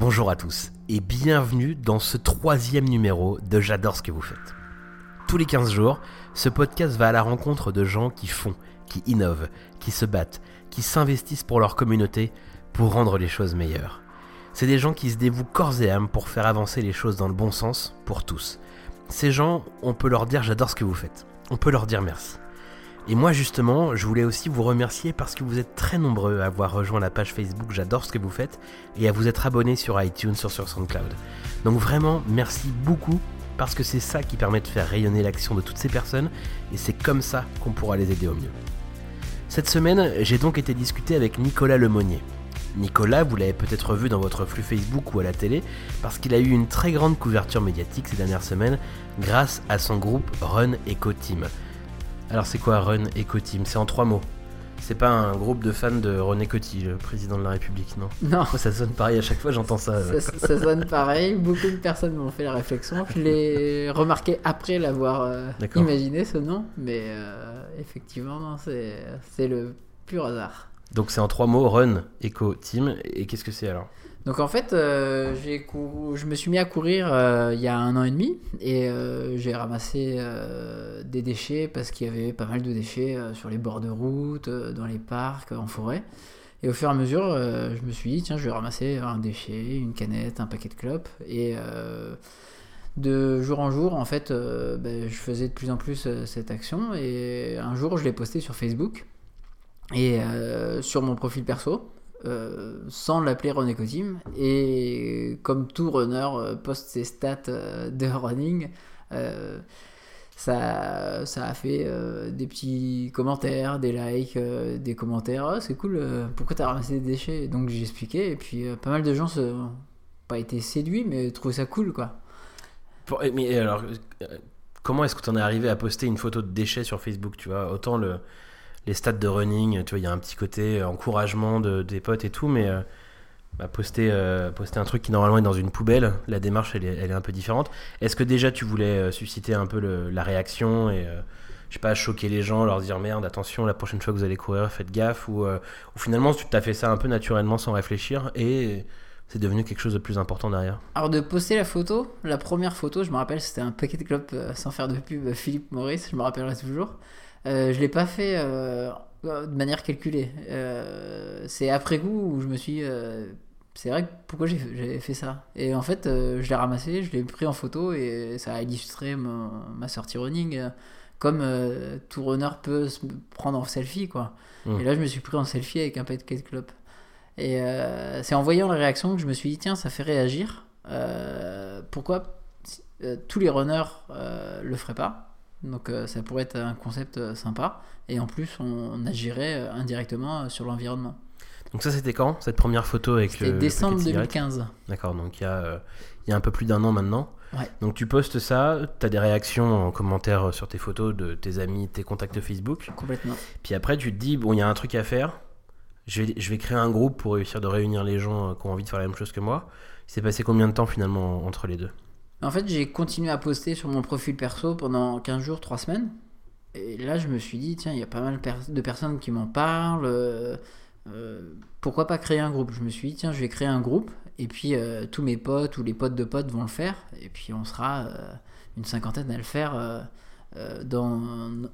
Bonjour à tous et bienvenue dans ce troisième numéro de J'adore ce que vous faites. Tous les 15 jours, ce podcast va à la rencontre de gens qui font, qui innovent, qui se battent, qui s'investissent pour leur communauté pour rendre les choses meilleures. C'est des gens qui se dévouent corps et âme pour faire avancer les choses dans le bon sens pour tous. Ces gens, on peut leur dire j'adore ce que vous faites. On peut leur dire merci. Et moi justement, je voulais aussi vous remercier parce que vous êtes très nombreux à avoir rejoint la page Facebook J'adore ce que vous faites et à vous être abonnés sur iTunes sur, sur SoundCloud. Donc vraiment, merci beaucoup parce que c'est ça qui permet de faire rayonner l'action de toutes ces personnes et c'est comme ça qu'on pourra les aider au mieux. Cette semaine, j'ai donc été discuté avec Nicolas Lemonnier. Nicolas, vous l'avez peut-être vu dans votre flux Facebook ou à la télé, parce qu'il a eu une très grande couverture médiatique ces dernières semaines grâce à son groupe Run Eco Team. Alors c'est quoi Run Eco Team? C'est en trois mots. C'est pas un groupe de fans de René Coty, le président de la République, non? Non. ça sonne pareil à chaque fois, j'entends ça. ça. ça. sonne pareil. Beaucoup de personnes m'ont fait la réflexion. Je l'ai remarqué après l'avoir euh, imaginé ce nom, mais euh, effectivement, c'est le pur hasard. Donc c'est en trois mots, Run Eco Team. Et qu'est-ce que c'est alors? Donc en fait, euh, je me suis mis à courir euh, il y a un an et demi et euh, j'ai ramassé des déchets parce qu'il y avait pas mal de déchets sur les bords de route, dans les parcs, en forêt. Et au fur et à mesure, je me suis dit, tiens, je vais ramasser un déchet, une canette, un paquet de clopes. Et de jour en jour, en fait, ben, je faisais de plus en plus cette action. Et un jour, je l'ai posté sur Facebook et sur mon profil perso. Euh, sans l'appeler René Cotim. Et comme tout runner euh, poste ses stats euh, de running, ça, ça a fait des petits commentaires, des likes, des commentaires. Oh, c'est cool, pourquoi t'as ramassé des déchets? Donc j'ai expliqué, et puis pas mal de gens n'ont pas été séduits, mais trouvaient ça cool, quoi. mais alors, comment est-ce que t'en es arrivé à poster une photo de déchets sur Facebook Tu vois, autant le les stats de running, tu vois, il y a un petit côté encouragement de, des potes et tout, mais euh, bah, poster, euh, poster un truc qui normalement est dans une poubelle, la démarche elle est, elle est un peu différente. Est-ce que déjà tu voulais euh, susciter un peu la réaction et je sais pas, choquer les gens, leur dire merde, attention, la prochaine fois que vous allez courir, faites gaffe, ou, ou finalement tu t'as fait ça un peu naturellement sans réfléchir et c'est devenu quelque chose de plus important derrière? Alors de poster la photo, la première photo, je me rappelle, c'était un paquet de clopes sans faire de pub, Philippe Maurice, je me rappellerai toujours. Euh, je l'ai pas fait euh, de manière calculée. Euh, c'est après coup où je me suis c'est vrai pourquoi j'ai fait ça? Et en fait je l'ai ramassé je l'ai pris en photo et ça a illustré ma, sortie running comme tout runner peut se prendre en selfie quoi. Mmh. et là je me suis pris en selfie avec un paquet de clopes et c'est en voyant la réaction que je me suis dit tiens ça fait réagir. Pourquoi tous les runners le feraient pas? Donc euh, ça pourrait être un concept euh, sympa. Et en plus, on, agirait euh, indirectement sur l'environnement. Donc ça, c'était quand cette première photo avec le décembre 2015. D'accord, donc il y, a, il y a un peu plus d'un an maintenant. Donc tu postes ça, tu as des réactions en commentaire sur tes photos de tes amis, tes contacts Facebook. Complètement. Puis après, tu te dis, bon, il y a un truc à faire. Je vais, je vais créer un groupe pour réussir de réunir les gens qui ont envie de faire la même chose que moi. Il s'est passé combien de temps finalement entre les deux? En fait, j'ai continué à poster sur mon profil perso pendant 15 jours, 3 semaines. Et là, je me suis dit, tiens, il y a pas mal de personnes qui m'en parlent. Euh, euh, pourquoi pas créer un groupe? Je me suis dit, tiens, je vais créer un groupe. Et puis, euh, tous mes potes ou les potes de potes vont le faire. Et puis, on sera une cinquantaine à le faire dans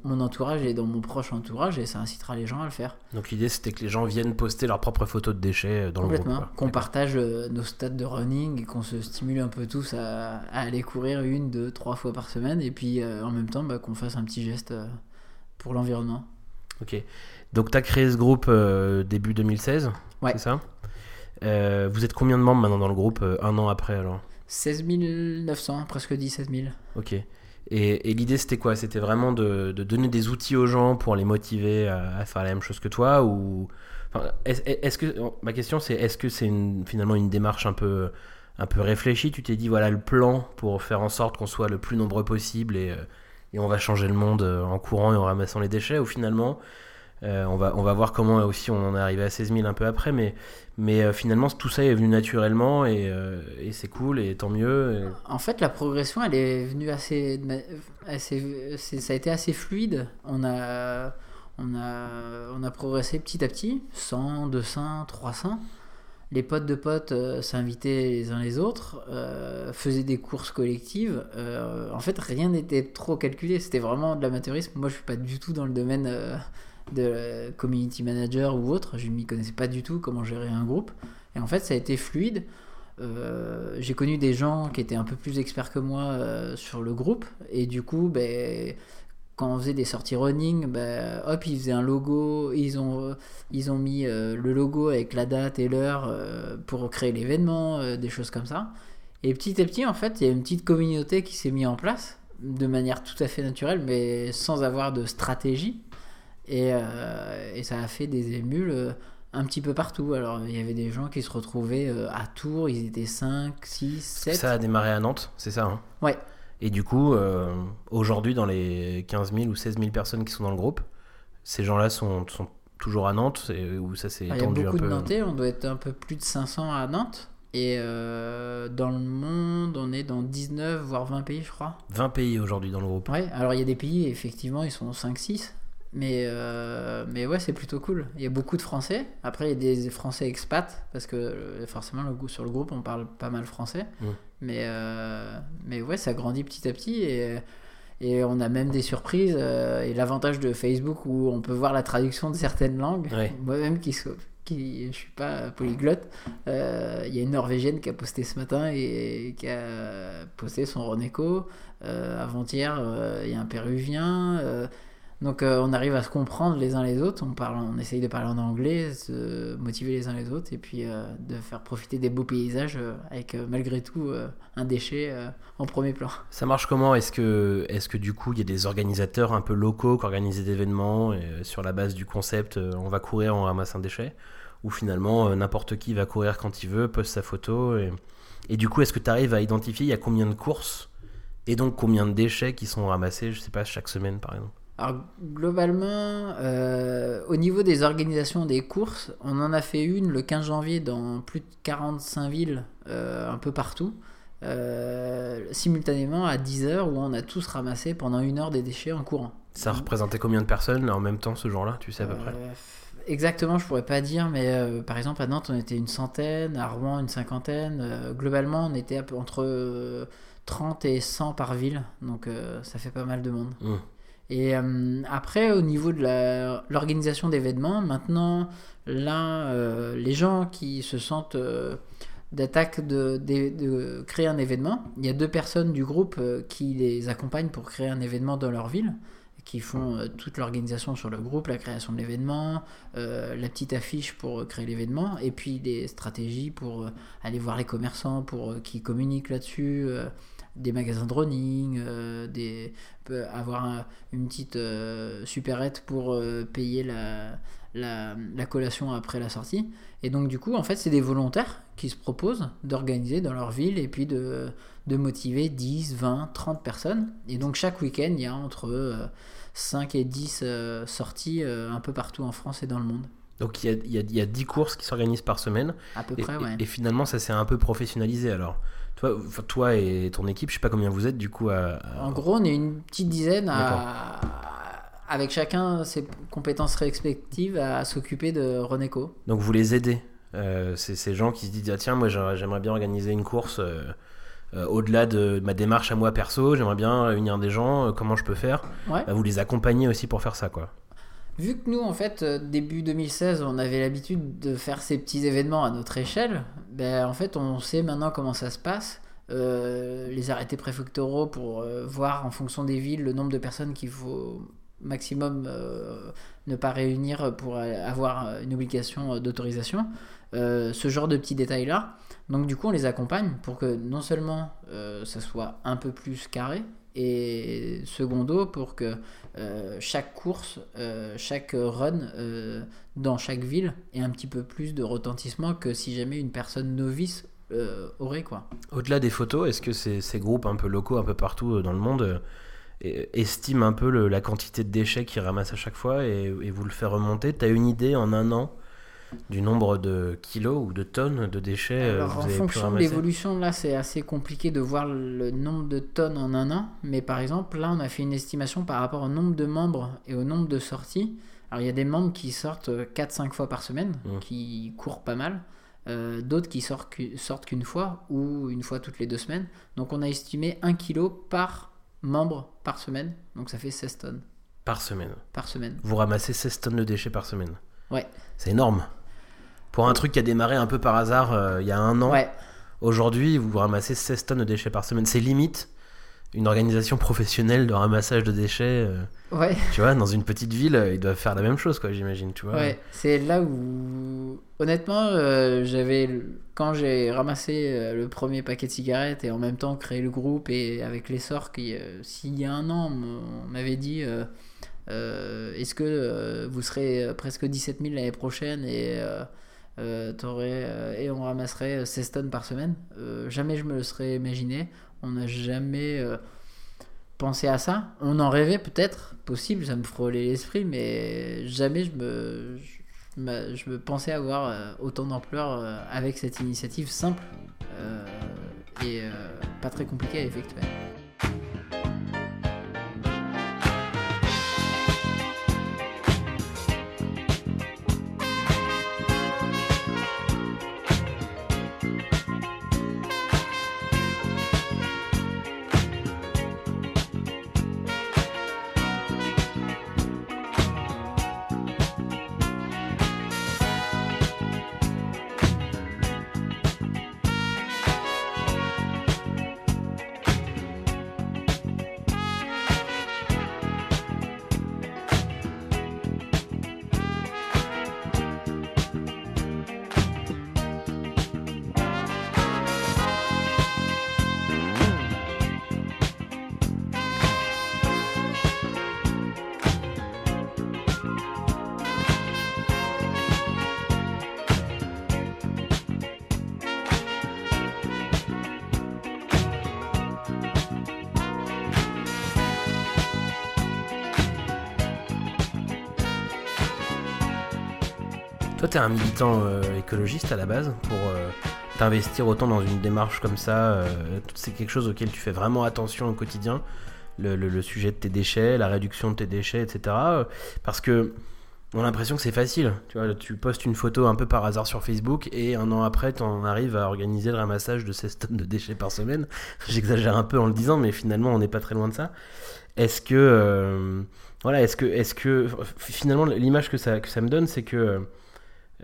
mon entourage et dans mon proche entourage et ça incitera les gens à le faire. Donc l'idée c'était que les gens viennent poster leurs propres photos de déchets dans le groupe. Qu'on partage euh, nos stats de running et qu'on se stimule un peu tous à, aller courir une, deux, trois fois par semaine et puis euh, en même temps bah, qu'on fasse un petit geste pour l'environnement. Ok. Donc tu as créé ce groupe début 2016 Ouais. C'est ça? Vous êtes combien de membres maintenant dans le groupe un an après alors? 16 900, presque 17 000. Ok. Et, l'idée, c'était quoi? C'était vraiment de, donner des outils aux gens pour les motiver à, faire la même chose que toi ou est-ce que ma question c'est est-ce que c'est finalement une démarche un peu un peu réfléchie? Tu t'es dit voilà le plan pour faire en sorte qu'on soit le plus nombreux possible et, euh, et on va changer le monde euh, en courant et en ramassant les déchets ou finalement euh, on, va, on va voir comment aussi on en est arrivé à 16 000 un peu après, mais, mais euh, finalement tout ça est venu naturellement et, euh, c'est cool et tant mieux. En fait, la progression elle est venue assez, assez ça a été assez fluide. On a, on a, on a progressé petit à petit, 100, 200, 300. les potes de potes s'invitaient les uns les autres, faisaient des courses collectives. En fait, rien n'était trop calculé. C'était vraiment de l'amateurisme. Moi, je suis pas du tout dans le domaine de community manager ou autre. Je ne m'y connaissais pas du tout comment gérer un groupe. Et en fait, ça a été fluide. J'ai connu des gens qui étaient un peu plus experts que moi sur le groupe. Et du coup, ben quand on faisait des sorties running, bah, hop, ils faisaient un logo, ils ont, ils ont mis euh, le logo avec la date et l'heure euh, pour créer l'événement, euh, des choses comme ça. Et petit à petit, en fait, il y a une petite communauté qui s'est mise en place de manière tout à fait naturelle, mais sans avoir de stratégie. Et, et ça a fait des émules un petit peu partout. Alors, il y avait des gens qui se retrouvaient à Tours, ils étaient 5, 6, 7. Ça a démarré à Nantes, c'est ça hein? Ouais. Et du coup, euh, aujourd'hui, dans les 15 000 ou 16 000 personnes qui sont dans le groupe, ces gens-là sont, sont toujours à Nantes ou ça s'est étendu Il y a beaucoup de Nantais, on doit être un peu plus de 500 à Nantes. Et euh, dans le monde, on est dans 19 voire 20 pays, je crois. 20 pays aujourd'hui dans le groupe. Ouais, alors il y a des pays, effectivement, ils sont 5-6. Mais, euh, mais ouais, c'est plutôt cool. Il y a beaucoup de Français. Après, il y a des Français expats, parce que euh, forcément, le, sur le groupe, on parle pas mal français. Mais, euh, mais ouais, ça grandit petit à petit. Et, et on a même des surprises. et l'avantage de Facebook, où on peut voir la traduction de certaines langues. Moi-même, qui, qui je suis pas polyglotte, il y a une Norvégienne qui a posté ce matin et, qui a posté son Roneco. Avant-hier, il y a un Péruvien. Donc euh, on arrive à se comprendre les uns les autres, on, parle, on essaye de parler en anglais, se motiver les uns les autres et puis euh, de faire profiter des beaux paysages euh, avec malgré tout un déchet en premier plan. Ça marche comment? Est-ce que, est que du coup il y a des organisateurs un peu locaux qui organisent des événements sur la base du concept on va courir, on ramasse un déchet? Ou finalement n'importe qui va courir quand il veut, poste sa photo et, et du coup est-ce que tu arrives à identifier il y a combien de courses et donc combien de déchets qui sont ramassés, je sais pas, chaque semaine par exemple? Alors globalement, euh, au niveau des organisations des courses, on en a fait une le 15 janvier dans plus de 45 villes, euh, un peu partout, euh, simultanément à 10 heures où on a tous ramassé pendant une heure des déchets en courant. Ça représentait combien de personnes en même temps ce jour-là, tu sais à peu près? Exactement, je pourrais pas dire, mais par exemple à Nantes on était une centaine, à Rouen une cinquantaine. globalement on était entre 30 et 100 par ville, donc ça fait pas mal de monde. Mmh. Et euh, après, au niveau de l'organisation d'événements, maintenant, là, euh, les gens qui se sentent euh, d'attaque de, de, créer un événement, il y a deux personnes du groupe qui les accompagnent pour créer un événement dans leur ville qui font toute l'organisation sur le groupe, la création de l'événement, la petite affiche pour créer l'événement, et puis les stratégies pour aller voir les commerçants, pour qui communiquent là-dessus, des magasins de running, euh, des, avoir une petite euh, supérette pour euh, payer la, la, collation après la sortie. Et donc du coup, en fait, c'est des volontaires qui se proposent d'organiser dans leur ville et puis de, de motiver 10, 20, 30 personnes. Et donc chaque week-end, il y a entre 5 et 10 sorties un peu partout en France et dans le monde. Donc il y a, il y a, il y a 10 courses qui s'organisent par semaine. À peu près, ouais. Et, et finalement, ça s'est un peu professionnalisé alors. Toi, toi et ton équipe, je sais pas combien vous êtes du coup à, En gros, on est une petite dizaine à... avec chacun ses compétences respectives à s'occuper de Renéco. Donc vous les aidez euh, C'est ces gens qui se disent ah, tiens, moi j'aimerais bien organiser une course euh, euh, au-delà de ma démarche à moi perso, j'aimerais bien réunir des gens, comment je peux faire? Ouais. Vous les accompagnez aussi pour faire ça quoi. Vu que nous, en fait, début 2016, on avait l'habitude de faire ces petits événements à notre échelle, ben, en fait, on sait maintenant comment ça se passe. Euh, les arrêtés préfectoraux pour euh, voir en fonction des villes le nombre de personnes qu'il faut maximum ne pas réunir pour avoir une obligation d'autorisation. ce genre de petits détails-là. Donc du coup, on les accompagne pour que non seulement ça soit un peu plus carré, et secondo pour que euh, chaque course, euh, chaque run euh, dans chaque ville ait un petit peu plus de retentissement que si jamais une personne novice aurait quoi. Au-delà des photos, est-ce que ces, groupes un peu locaux un peu partout dans le monde estiment un peu la quantité de déchets qu'ils ramassent à chaque fois et, et vous le fait remonter Tu as une idée en un an du nombre de kilos ou de tonnes de déchets euh, Alors, En fonction de l'évolution, là, c'est assez compliqué de voir le nombre de tonnes en un an. Mais par exemple, là, on a fait une estimation par rapport au nombre de membres et au nombre de sorties. Alors, il y a des membres qui sortent 4-5 fois par semaine, mmh. qui courent pas mal. euh, d'autres qui sortent qu'u- sortent qu'une fois ou une fois toutes les deux semaines. Donc on a estimé 1 kg par membre par semaine, donc ça fait 16 tonnes Par semaine. par semaine. Vous ramassez 16 tonnes de déchets par semaine. Ouais. C'est énorme. Pour un truc qui a démarré un peu par hasard euh, il y a un an, Ouais, aujourd'hui vous ramassez 16 tonnes de déchets par semaine. C'est limite une organisation professionnelle de ramassage de déchets. euh, ouais. tu vois, dans une petite ville, euh, ils doivent faire la même chose, quoi, j'imagine, tu vois. Ouais, c'est là où, honnêtement, euh, j'avais, quand j'ai ramassé le premier paquet de cigarettes et en même temps créé le groupe et avec l'essor qui, euh, s'il y a un an, on m'avait dit, euh, est-ce que vous serez presque 17 000 l'année prochaine et, euh, euh, euh, on ramasserait euh, 16 tonnes par semaine, Euh, jamais je me le serais imaginé. On n'a jamais euh, pensé à ça. On en rêvait peut-être, possible, ça me frôlait l'esprit, mais jamais je me, je, me- pensais avoir euh, autant d'ampleur euh, avec cette initiative simple et pas très compliquée à effectuer. Toi, t'es un militant euh, écologiste à la base pour euh, t'investir autant dans une démarche comme ça. euh, c'est quelque chose auquel tu fais vraiment attention au quotidien. Le, sujet de tes déchets, la réduction de tes déchets, etc. Parce que on a l'impression que c'est facile. Tu vois, tu postes une photo un peu par hasard sur Facebook et un an après, t'en arrives à organiser le ramassage de 16 tonnes de déchets par semaine. J'exagère un peu en le disant, mais finalement, on n'est pas très loin de ça. Est-ce que, voilà, est-ce que, est-ce que, finalement, l'image que ça, que ça me donne, c'est que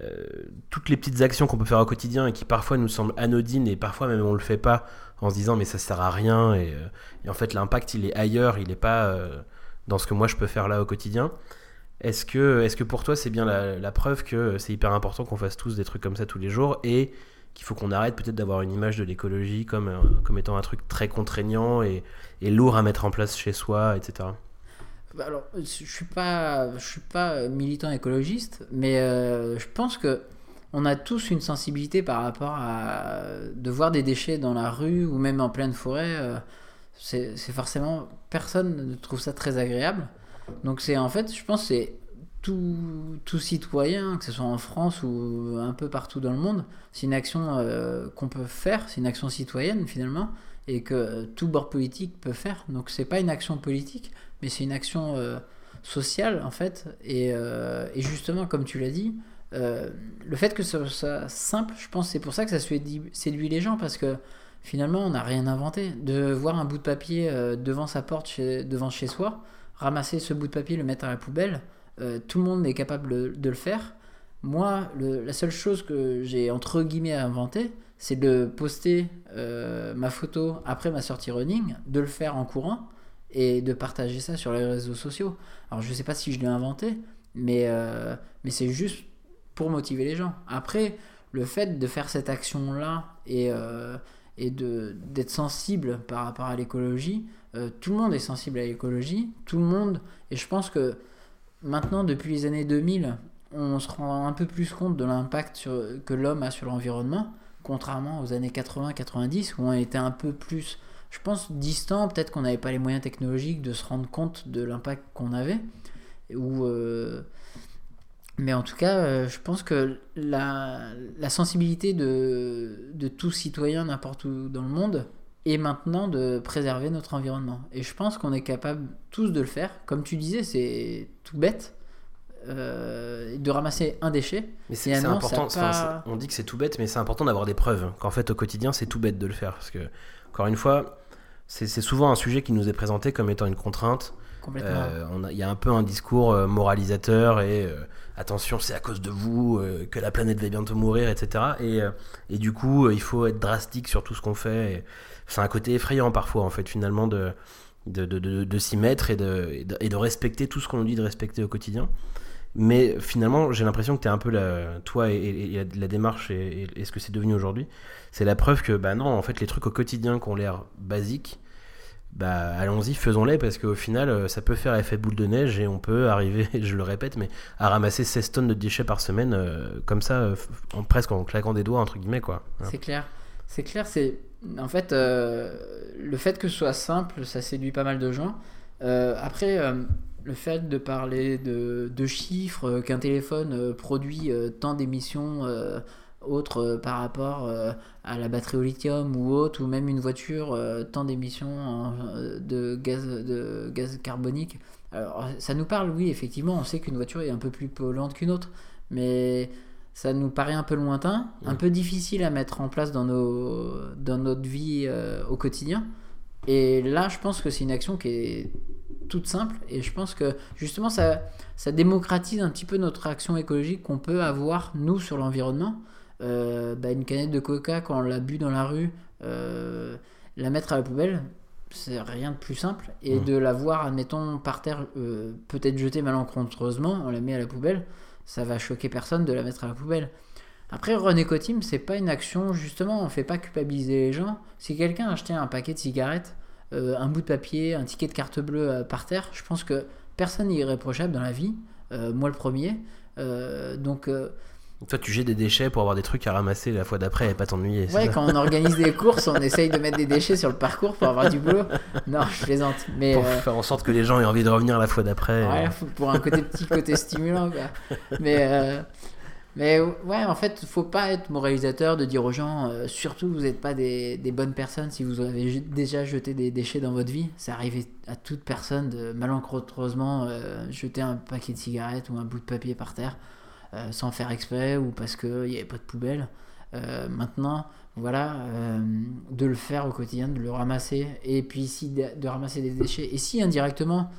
euh, toutes les petites actions qu'on peut faire au quotidien et qui parfois nous semblent anodines et parfois même on le fait pas en se disant mais ça sert à rien et, euh, en fait l'impact il est ailleurs, il est pas euh, dans ce que moi je peux faire là au quotidien. Est-ce que, est pour toi c'est bien la, preuve que c'est hyper important qu'on fasse tous des trucs comme ça tous les jours et qu'il faut qu'on arrête peut-être d'avoir une image de l'écologie comme, étant un truc très contraignant et lourd à mettre en place chez soi, etc. Bah Alors, je suis pas, je suis pas militant écologiste, mais euh, je pense que on a tous une sensibilité par rapport à de voir des déchets dans la rue ou même en pleine forêt. euh, c'est forcément personne ne trouve ça très agréable. Donc c'est en fait, je pense, c'est tout, tout citoyen, que ce soit en France ou un peu partout dans le monde, c'est une action euh, qu'on peut faire, c'est une action citoyenne finalement, et que tout bord politique peut faire. Donc c'est pas une action politique, mais c'est une action euh, sociale en fait. Et, euh, et justement, comme tu l'as dit, euh, le fait que ce soit simple, je pense c'est pour ça que ça séduit, les gens parce que finalement on n'a rien inventé. De voir un bout de papier devant sa porte, devant chez soi, ramasser ce bout de papier, le mettre à la poubelle, tout le monde est capable de, le faire. Moi, la seule chose que j'ai entre guillemets inventé, c'est de poster ma photo après ma sortie running, de le faire en courant et de partager ça sur les réseaux sociaux. Alors je sais pas si je l'ai inventé, mais, euh, mais c'est juste pour motiver les gens. Après, le fait de faire cette action-là et, euh, et d'être sensible par rapport à l'écologie, euh, tout le monde est sensible à l'écologie, tout le monde, et je pense que maintenant, depuis les années 2000, on se rend un peu plus compte de l'impact que l'homme a sur l'environnement, contrairement aux années 80-90 où on était un peu plus, je pense, distant, peut-être qu'on n'avait pas les moyens technologiques de se rendre compte de l'impact qu'on avait, ou... euh, mais en tout cas, euh, je pense que la, la sensibilité de, de tout citoyen n'importe où dans le monde est maintenant de préserver notre environnement. Et je pense qu'on est capable tous de le faire. Comme tu disais, c'est tout bête. euh, de ramasser un déchet. Mais c'est important. enfin, pas- c'est- on dit que c'est tout bête, mais c'est important d'avoir des preuves. Qu'en fait, au quotidien, c'est tout bête de le faire. Parce que, encore une fois, c'est souvent un sujet qui nous est présenté comme étant une contrainte. Complètement. Euh, Il y a un peu un discours euh, moralisateur et euh, attention, c'est à cause de vous que la planète va bientôt mourir, etc. Et, et du coup, il faut être drastique sur tout ce qu'on fait. C'est un côté effrayant parfois, en fait, finalement, de, de, de, de- de s'y mettre et de, et de, respecter tout ce qu'on nous dit de respecter au quotidien. Mais finalement, j'ai l'impression que tu es un peu la, toi et, et- et la démarche et ce que c'est devenu aujourd'hui. C'est la preuve que, bah non, en fait, les trucs au quotidien qui ont l'air basiques, bah allons-y, faisons-les parce qu'au final, euh, ça peut faire effet boule de neige et on peut arriver, je le répète, mais à ramasser 16 tonnes de déchets par semaine, euh, comme ça, euh, en, presque en claquant des doigts, entre guillemets, quoi. C'est clair. C'est clair, c'est. En fait, le fait que ce soit simple, ça séduit pas mal de gens. Après, le fait de parler de, chiffres, qu'un téléphone produit tant d'émissions autres euh, par rapport euh, à la batterie au lithium ou autre, ou même une voiture, euh, tant d'émissions euh, de, gaz, de gaz carbonique. Alors, ça nous parle, oui, effectivement, on sait qu'une voiture est un peu plus polluante qu'une autre, mais ça nous paraît un peu lointain, un peu difficile à mettre en place dans, nos, dans notre vie euh, au quotidien. Et là, je pense que c'est une action qui est toute simple et je pense que justement ça, ça démocratise un petit peu notre action écologique qu'on peut avoir nous sur l'environnement. Euh, bah, une canette de coca quand on l'a bu dans la rue, euh, la mettre à la poubelle, c'est rien de plus simple. Et Mhm. de la voir, admettons, par terre, euh, peut-être jetée malencontreusement, on la met à la poubelle, ça va choquer personne de la mettre à la poubelle. Après, René Cotim, c'est pas une action, justement, on fait pas culpabiliser les gens. Si quelqu'un achetait un paquet de cigarettes, euh, un bout de papier, un ticket de carte bleue euh, par terre, je pense que personne n'est irréprochable dans la vie, moi le premier. Donc, Donc toi, tu jettes des déchets pour avoir des trucs à ramasser la fois d'après et pas t'ennuyer. ouais, quand on organise des courses, on essaye de mettre des déchets sur le parcours pour avoir du boulot. Non, je plaisante. Mais Pour euh, faire en sorte que les gens aient envie de revenir la fois d'après. Ouais, euh. faut- pour un côté petit côté stimulant quoi. Mais euh, mais ouais, en fait, faut pas être moralisateur de dire aux gens surtout vous n'êtes pas des, des bonnes personnes si vous avez déjà jeté des déchets dans votre vie. Ça arrive à toute personne de malencontreusement jeter un paquet de cigarettes ou un bout de papier par terre sans faire exprès ou parce qu'il n'y avait pas de poubelle. Euh, maintenant, voilà, euh, de le faire au quotidien, de le ramasser, et puis si de, de ramasser des déchets, et si indirectement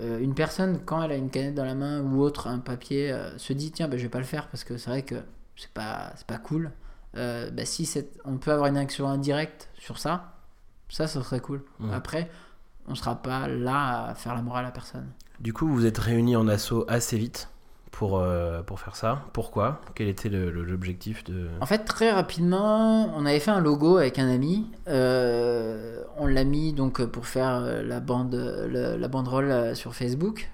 euh, une personne, quand elle a une canette dans la main ou autre, un papier, euh, se dit tiens, ben, je vais pas le faire parce que c'est vrai que c'est pas, pas cool. Euh, bah, si on peut avoir une action indirecte sur ça, ça, ça serait cool. Après, on sera pas là à faire la morale à personne. Du coup, vous êtes réunis en assaut assez vite? Pour, euh, pour faire ça. Pourquoi? Quel était l'objectif de... En fait, très rapidement, on avait fait un logo avec un ami. Euh, on l'a mis donc pour faire euh, la bande, la banderole sur Facebook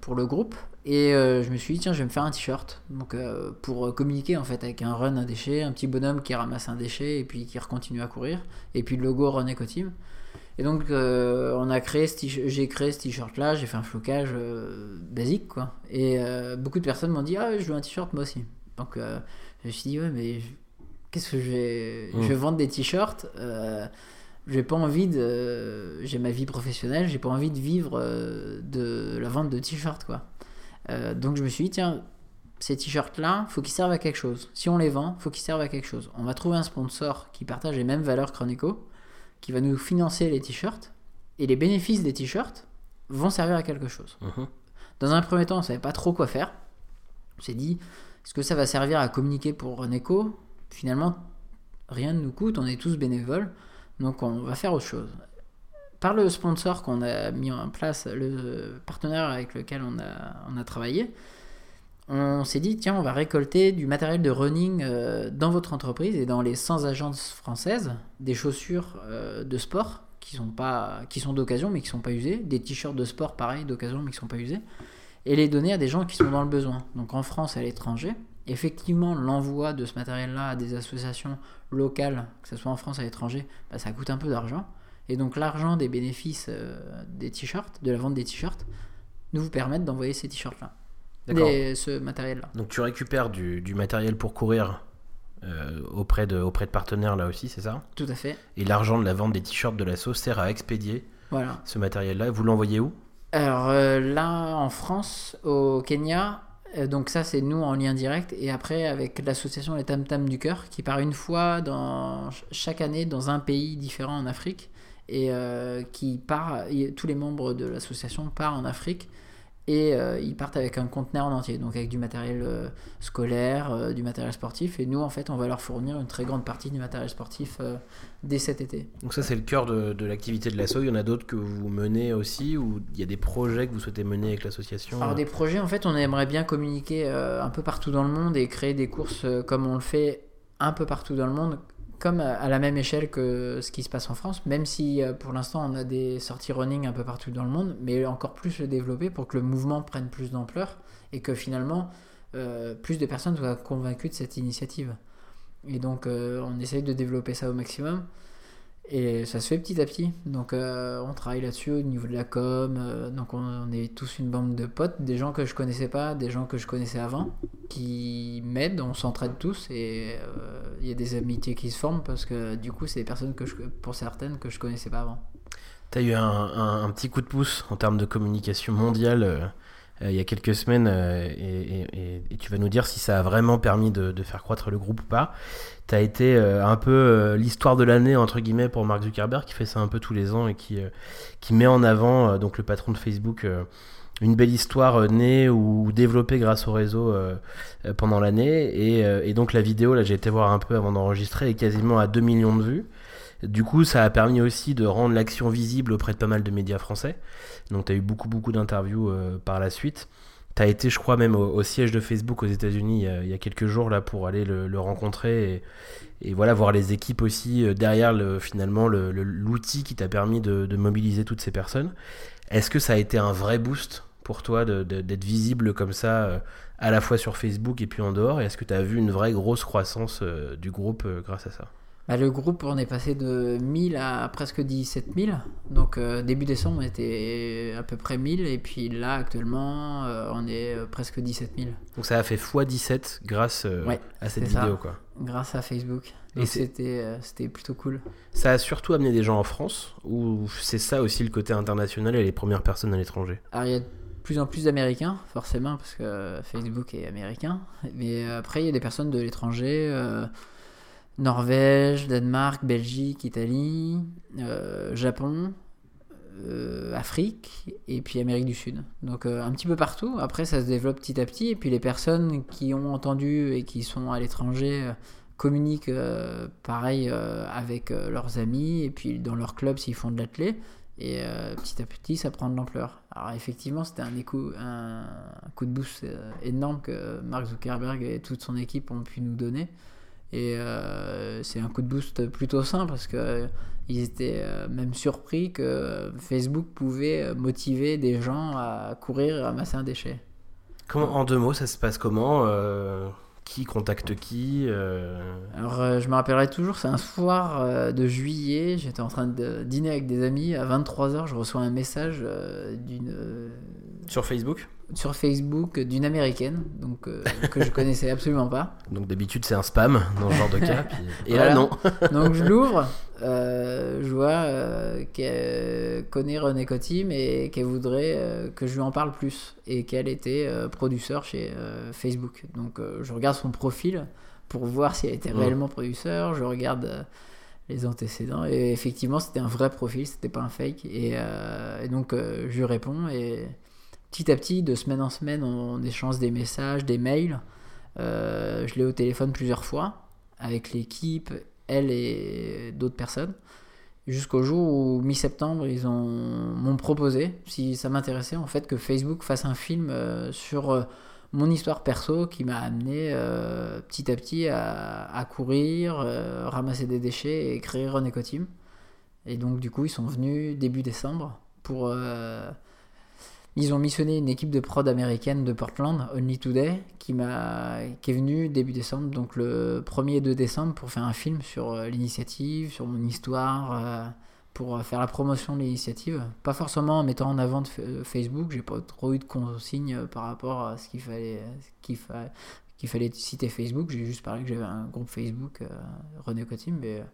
pour le groupe. Et je me suis dit tiens, je vais me faire un t-shirt. Donc pour communiquer en fait avec un run, un déchet, un petit bonhomme qui ramasse un déchet et puis qui continue à courir. Et puis le logo Run Eco Team. Et donc euh, on a créé j'ai créé ce t-shirt là, j'ai fait un flocage euh, basique quoi. Et euh, beaucoup de personnes m'ont dit ah je veux un t-shirt moi aussi. Donc je me suis dit ouais mais je- qu'est-ce que je vais Mm. je vais vendre des t-shirts j'ai pas envie de j'ai ma vie professionnelle j'ai pas envie de vivre de la vente de t-shirts quoi donc je me suis dit tiens ces t-shirts là faut qu'ils servent à quelque chose si on les vend faut qu'ils servent à quelque chose on va trouver un sponsor qui partage les mêmes valeurs Chronico qui va nous financer les t-shirts et les bénéfices des t-shirts vont servir à quelque chose dans un premier temps, on savait pas trop quoi faire. On s'est dit, est-ce que ça va servir à communiquer pour Reneco Finalement, rien ne nous coûte, on est tous bénévoles, donc on va faire autre chose. Par le sponsor qu'on a mis en place, le partenaire avec lequel on a, on a travaillé, on s'est dit, tiens, on va récolter du matériel de running euh, dans votre entreprise et dans les 100 agences françaises, des chaussures euh, de sport qui sont, sont d'occasion mais qui sont pas usées, des t-shirts de sport pareil d'occasion mais qui sont pas usés, et les donner à des gens qui sont dans le besoin, donc en France et à l'étranger. Effectivement, l'envoi de ce matériel-là à des associations locales, que ce soit en France ou à l'étranger, bah, ça coûte un peu d'argent. Et donc l'argent des bénéfices euh, des t-shirts, de la vente des t-shirts, nous vous permettent d'envoyer ces t-shirts-là. Des- ce matériel-là. Donc tu récupères du, du matériel pour courir euh, auprès, de, auprès de partenaires là aussi, c'est ça? Tout à fait. Et l'argent de la vente des t-shirts de l'assaut sert à expédier Voilà. ce matériel-là. Vous l'envoyez où? Alors euh, là, en France, au Kenya, euh, donc ça c'est nous en lien direct, et après avec l'association Les Tam Tam du Cœur, qui part une fois dans, chaque année dans un pays différent en Afrique, et qui part, tous les membres de l'association partent en Afrique, et euh, ils partent avec un conteneur en entier, donc avec du matériel euh, scolaire, euh, du matériel sportif, et nous en fait on va leur fournir une très grande partie du matériel sportif dès cet été. Donc ça c'est le cœur de, de l'activité de l'asso. Il y en a d'autres que vous menez aussi ou il y a des projets que vous souhaitez mener avec l'association Alors des projets, en fait, on aimerait bien communiquer un peu partout dans le monde et créer des courses comme on le fait un peu partout dans le monde, comme à, la même échelle que ce qui se passe en France, même si euh, pour l'instant on a des sorties running un peu partout dans le monde, mais encore plus le développer pour que le mouvement prenne plus d'ampleur et que finalement euh, plus de personnes soient convaincues de cette initiative. Et donc euh, on essaye de développer ça au maximum. Et ça se fait petit à petit. Donc euh, on travaille là-dessus au niveau de la com. euh, donc on, est tous une bande de potes, des gens que je connaissais pas, des gens que je connaissais avant, qui m'aident, on s'entraide tous et euh, il y a des amitiés qui se forment parce que du coup c'est des personnes que pour certaines que je connaissais pas avant. Tu as eu un, un- petit coup de pouce en termes de communication mondiale il y a quelques semaines euh, et, tu vas nous dire si ça a vraiment permis de, faire croître le groupe ou pas. Tu as été euh, un peu euh, l'histoire de l'année entre guillemets pour Mark Zuckerberg qui fait ça un peu tous les ans et qui, euh, met en avant euh, donc le patron de Facebook euh, une belle histoire euh, née ou développée grâce au réseau euh, euh, pendant l'année et, euh, et donc la vidéo là j'ai été voir un peu avant d'enregistrer est quasiment à 2 millions de vues. Du coup, ça a permis aussi de rendre l'action visible auprès de pas mal de médias français. Donc, tu as eu beaucoup, beaucoup d'interviews euh, par la suite. Tu as été, je crois, même au, siège de Facebook aux États-Unis il, y a- quelques jours là pour aller le, rencontrer et, voilà, voir les équipes aussi euh, derrière le, finalement le- le- l'outil qui t'a permis de, mobiliser toutes ces personnes. Est-ce que ça a été un vrai boost pour toi d'être visible comme ça euh, à la fois sur Facebook et puis en dehors? Est-ce que tu as vu une vraie grosse croissance du groupe grâce à ça? Bah, le groupe, on est passé de 1000 à presque 17 000. Donc euh, début décembre, on était à peu près 1000 et puis là actuellement, euh, on est euh, presque 17 000 Donc ça a fait x17 grâce euh, Ouais, à cette ça. vidéo quoi. grâce à Facebook. Et c'était c'était plutôt cool. Ça a surtout amené des gens en France ou c'est ça aussi le côté international et les premières personnes à l'étranger? Alors il y a de plus en plus d'Américains, forcément, parce que Facebook est américain. Mais après, il y a des personnes de l'étranger, euh, Norvège, Danemark, Belgique, Italie, euh, Japon, euh, Afrique et puis Amérique du Sud. Donc euh, un petit peu partout. Après, ça se développe petit à petit. Et puis les personnes qui ont entendu et qui sont à l'étranger communiquent pareil avec leurs amis et puis dans leur club s'ils font de l'athlé. Et petit à petit, ça prend de l'ampleur. Alors effectivement, c'était un, un, coup de boost énorme que Mark Zuckerberg et toute son équipe ont pu nous donner. Et euh, c'est un coup de boost plutôt sain parce que euh, ils étaient euh, même surpris que Facebook pouvait motiver des gens à courir et ramasser un déchet. Comment, En deux mots, ça se passe comment Euh, Qui contacte qui Euh, Alors euh, je me rappellerai toujours, c'est un soir de juillet, j'étais en train de dîner avec des amis, à 23h je reçois un message d'une Sur Facebook sur Facebook d'une américaine donc euh, que je connaissais absolument pas. Donc d'habitude c'est un spam dans ce genre de cas. puis- Et Voilà. là non. Donc je l'ouvre, euh, je vois euh, qu'elle connaît René Cotim et qu'elle voudrait euh, que je lui en parle plus et qu'elle était euh, producteur chez euh, Facebook. Donc euh, je regarde son profil pour voir si elle était réellement producteur, je regarde euh, les antécédents et effectivement c'était un vrai profil, c'était pas un fake et, euh, et donc euh, je lui réponds et petit à petit, de semaine en semaine, on échange des messages, des mails. Euh, je l'ai au téléphone plusieurs fois avec l'équipe, elle et d'autres personnes. Jusqu'au jour où, mi-septembre, ils ont m'ont proposé, si ça m'intéressait, en fait, que Facebook fasse un film euh, sur euh, mon histoire perso qui m'a amené petit à petit à, à courir, ramasser des déchets et créer René Cotim. Et donc, du coup, ils sont venus début décembre pour. Ils ont missionné une équipe de prod américaine de Portland, Only Today, qui, qui est venue début décembre, donc le 1er et 2 décembre, pour faire un film sur euh, l'initiative, sur mon histoire, euh, pour euh, faire la promotion de l'initiative. Pas forcément en mettant en avant Facebook, j'ai pas trop eu de consignes par rapport à ce qu'il fallait, qu'il fa- qu'il fallait citer Facebook. J'ai juste parlé que j'avais un groupe Facebook, euh, René Cotim, mais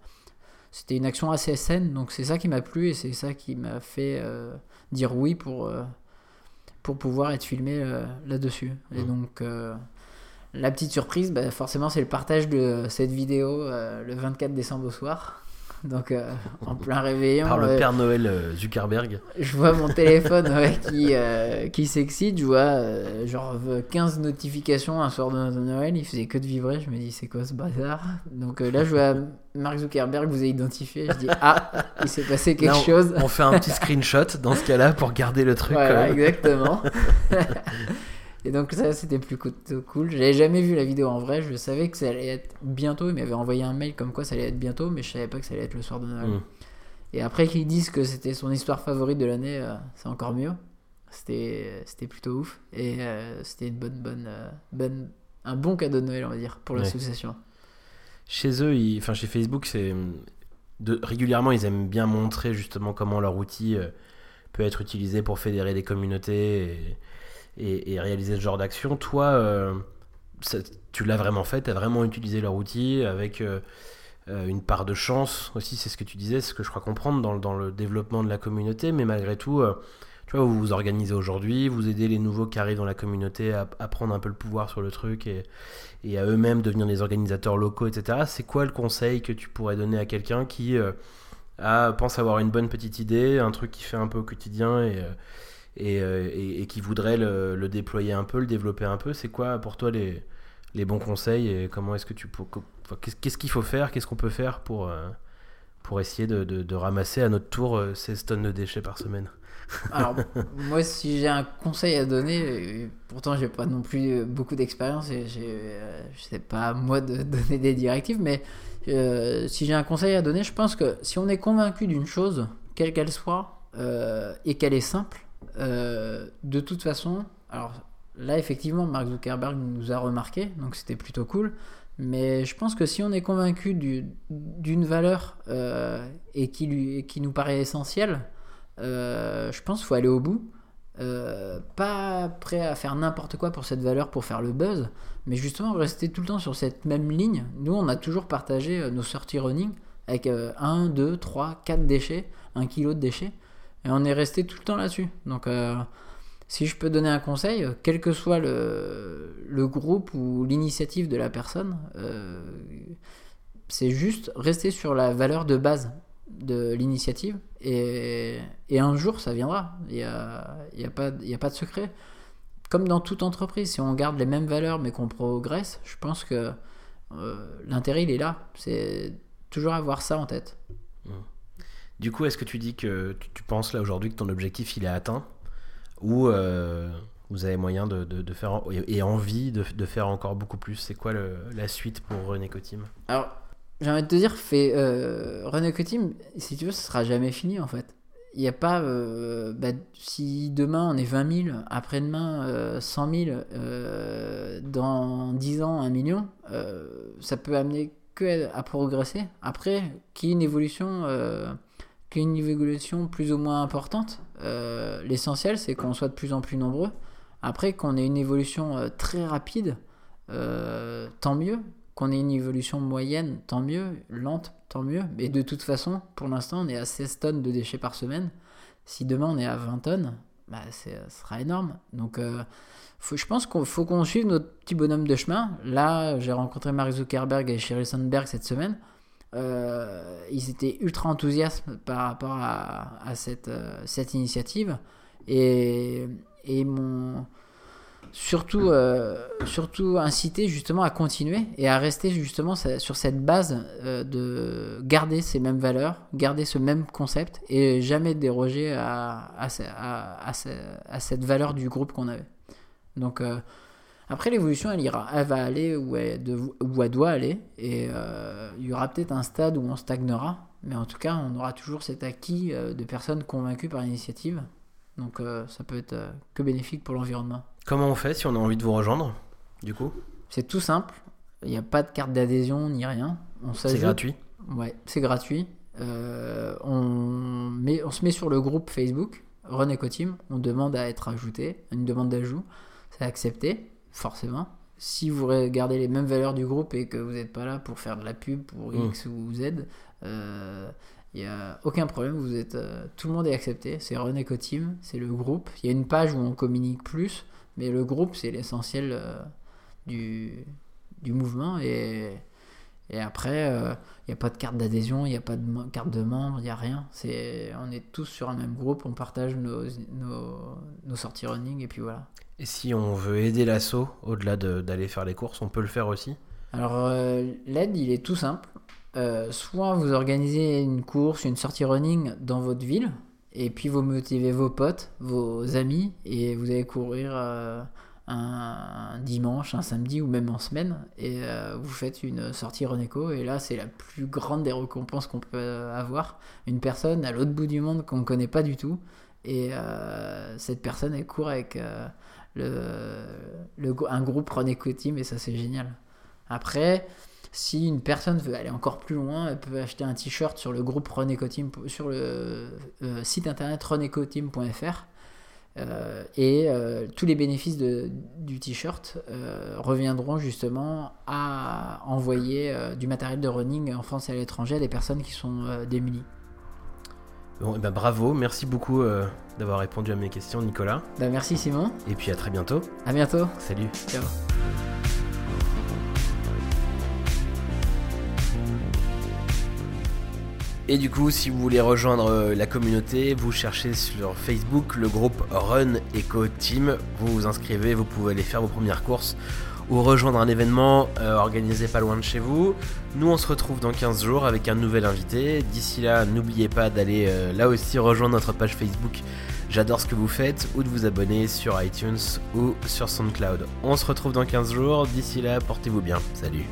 c'était une action assez saine, donc c'est ça qui m'a plu et c'est ça qui m'a fait dire oui pour, pour pouvoir être filmé euh, là-dessus. Et donc, euh, la petite surprise, bah, forcément, c'est le partage de cette vidéo euh, le 24 décembre au soir. Donc, euh, en plein réveillon, Par le Père Noël euh, Zuckerberg. je vois mon téléphone ouais, qui, euh, qui s'excite. Je vois genre euh, 15 notifications un soir de Noël. Il faisait que de vibrer. Je me dis, c'est quoi ce bazar? Donc là, je vois Mark Zuckerberg vous avez identifié. Je dis, ah, il s'est passé quelque Là, on- chose. On fait un petit screenshot dans ce cas-là pour garder le truc. Voilà, exactement. Et donc ça, c'était plus co- cool. J'avais jamais vu la vidéo en vrai. Je savais que ça allait être bientôt. Il m'avait envoyé un mail comme quoi ça allait être bientôt, mais je savais pas que ça allait être le soir de Noël. Mm. Et après qu'ils disent que c'était son histoire favorite de l'année, euh, c'est encore mieux. C'était, c'était plutôt ouf. Et euh, c'était une bonne, bonne, euh, bonne, un bon cadeau de Noël, on va dire, pour Ouais. l'association. Chez eux, ils- enfin chez Facebook, c'est de, régulièrement ils aiment bien montrer justement comment leur outil peut être utilisé pour fédérer des communautés et, et- réaliser ce genre d'action. Toi, euh, tu l'as vraiment fait, tu as vraiment utilisé leur outil avec euh, euh, une part de chance aussi, c'est ce que tu disais, c'est ce que je crois comprendre dans, le- développement de la communauté, mais malgré tout, tu vois, vous vous organisez aujourd'hui, vous aidez les nouveaux qui arrivent dans la communauté à, prendre un peu le pouvoir sur le truc et, à eux-mêmes devenir des organisateurs locaux, etc. C'est quoi le conseil que tu pourrais donner à quelqu'un qui pense avoir une bonne petite idée, un truc qui fait un peu au quotidien et, et, euh, et- qui voudrait le, déployer un peu, le développer un peu. C'est quoi pour toi les, bons conseils comment est-ce que tu qu'est-ce qu'il faut faire, qu'est-ce qu'on peut faire pour, euh, pour essayer de, ramasser à notre tour euh, 16 tonnes de déchets par semaine? Alors, moi, si j'ai un conseil à donner, euh, pourtant, j'ai pas non plus euh, beaucoup d'expérience et euh, je sais pas à moi de donner des directives, mais euh, si j'ai un conseil à donner, je pense que si on est convaincu d'une chose, quelle qu'elle soit, euh, et qu'elle est simple, euh, de toute façon, alors là, effectivement, Mark Zuckerberg nous a remarqué, donc c'était plutôt cool. Mais je pense que si on est convaincu du- d'une valeur euh, et qui, nous paraît essentielle, euh, je pense qu'il faut aller au bout. Pas prêt à faire n'importe quoi pour cette valeur pour faire le buzz, mais justement rester tout le temps sur cette même ligne. Nous, on a toujours partagé nos sorties running avec 1, 2, 3, 4 déchets, 1 kg de déchets, et on est resté tout le temps là-dessus. Donc, euh, si je peux donner un conseil, euh, quel que soit le, groupe ou l'initiative de la personne, euh, c'est juste rester sur la valeur de base de l'initiative et, un jour ça viendra. Il n'y a, y a, pas- de secret. Comme dans toute entreprise, si on garde les mêmes valeurs mais qu'on progresse, je pense que l'intérêt il est là. C'est toujours avoir ça en tête. Du coup, est-ce que tu dis que tu, penses là aujourd'hui que ton objectif il est atteint? Ou euh, vous avez moyen de, faire et envie de, faire encore beaucoup plus? C'est quoi la suite pour René Cotim? Alors, j'ai envie de te dire, fais, euh, Run Team, si tu veux, ce sera jamais fini en fait. Il n'y a pas. euh, bah, si demain on est 20 000, après-demain euh, 100 000, euh, dans 10 ans 1 million, ça peut amener que à progresser. Après, ait une évolution, qu'il une évolution plus ou moins importante, euh, l'essentiel c'est qu'on soit de plus en plus nombreux. Après, qu'on ait une évolution euh, très rapide, euh, tant mieux. Qu'on ait une évolution moyenne, tant mieux. Lente, tant mieux. Mais de toute façon, pour l'instant, on est à 16 tonnes de déchets par semaine. Si demain on est à 20 tonnes, bah, ce sera énorme. Donc, je pense qu'il faut qu'on suive notre petit bonhomme de chemin. Là, j'ai rencontré Mark Zuckerberg et Sheryl Sandberg cette semaine. Euh, ils étaient ultra enthousiastes par rapport à, euh, cette initiative. Et, et m'ont surtout, euh, surtout incité justement à continuer et à rester justement sur cette base euh, de garder ces mêmes valeurs, garder ce même concept et jamais déroger à, à, ce- à- à ce- à cette valeur du groupe qu'on avait. Donc après l'évolution, elle ira, elle va aller où elle, de- où elle doit aller et euh, il y aura peut-être un stade où on stagnera, mais en tout cas, on aura toujours cet acquis euh, de personnes convaincues par l'initiative. Donc euh, ça peut être euh, que bénéfique pour l'environnement. Comment on fait si on a envie de vous rejoindre Du coup, C'est tout simple. Il n'y a pas de carte d'adhésion ni rien. On c'est gratuit. Ouais, c'est gratuit. Euh, on, met, on se met sur le groupe Facebook, Run Ecoteam. On demande à être ajouté, une demande d'ajout. C'est accepté, forcément. Si vous regardez les mêmes valeurs du groupe et que vous n'êtes pas là pour faire de la pub pour Mm. X ou Z, euh, Il n'y a aucun problème, vous êtes, euh, tout le monde est accepté. C'est Renéco Team, c'est le groupe. Il y a une page où on communique plus, mais le groupe, c'est l'essentiel euh, du, du mouvement. Et, et après, euh, il n'y a pas de carte d'adhésion, il n'y a pas de carte de membre, il n'y a rien. C'est, on est tous sur un même groupe, on partage nos, nos, nos sorties running, et puis voilà. Et si on veut aider l'assaut, au-delà de- d'aller faire les courses, on peut le faire aussi? Alors, euh, l'aide, il est tout simple. Euh, soit vous organisez une course, une sortie running dans votre ville, et puis vous motivez vos potes, vos amis, et vous allez courir euh, un, dimanche, un samedi ou même en semaine, et euh, vous faites une sortie Renéco, et là c'est la plus grande des récompenses qu'on peut avoir. Une personne à l'autre bout du monde qu'on ne connaît pas du tout, et euh, cette personne elle court avec euh, le, le, un groupe Renéco Team, et ça c'est génial. Après, si une personne veut aller encore plus loin, elle peut acheter un t-shirt sur le groupe Renéco Team, sur le euh, site internet renecoteam.fr. Euh, et euh, tous les bénéfices de, du t-shirt euh, reviendront justement à envoyer du matériel de running en France et à l'étranger à des personnes qui sont démunies. Bon, et ben bravo, merci beaucoup d'avoir répondu à mes questions, Nicolas. Bah, merci Simon, Et puis à très bientôt. à bientôt. Salut. Ciao. Et du coup, si vous voulez rejoindre euh, la communauté, vous cherchez sur Facebook le groupe Run Eco Team. Vous vous inscrivez, vous pouvez aller faire vos premières courses ou rejoindre un événement euh, organisé pas loin de chez vous. Nous, on se retrouve dans 15 jours avec un nouvel invité. D'ici là, n'oubliez pas d'aller euh, là aussi rejoindre notre page Facebook. J'adore ce que vous faites ou de vous abonner sur iTunes ou sur SoundCloud. On se retrouve dans 15 jours. D'ici là, portez-vous bien. Salut.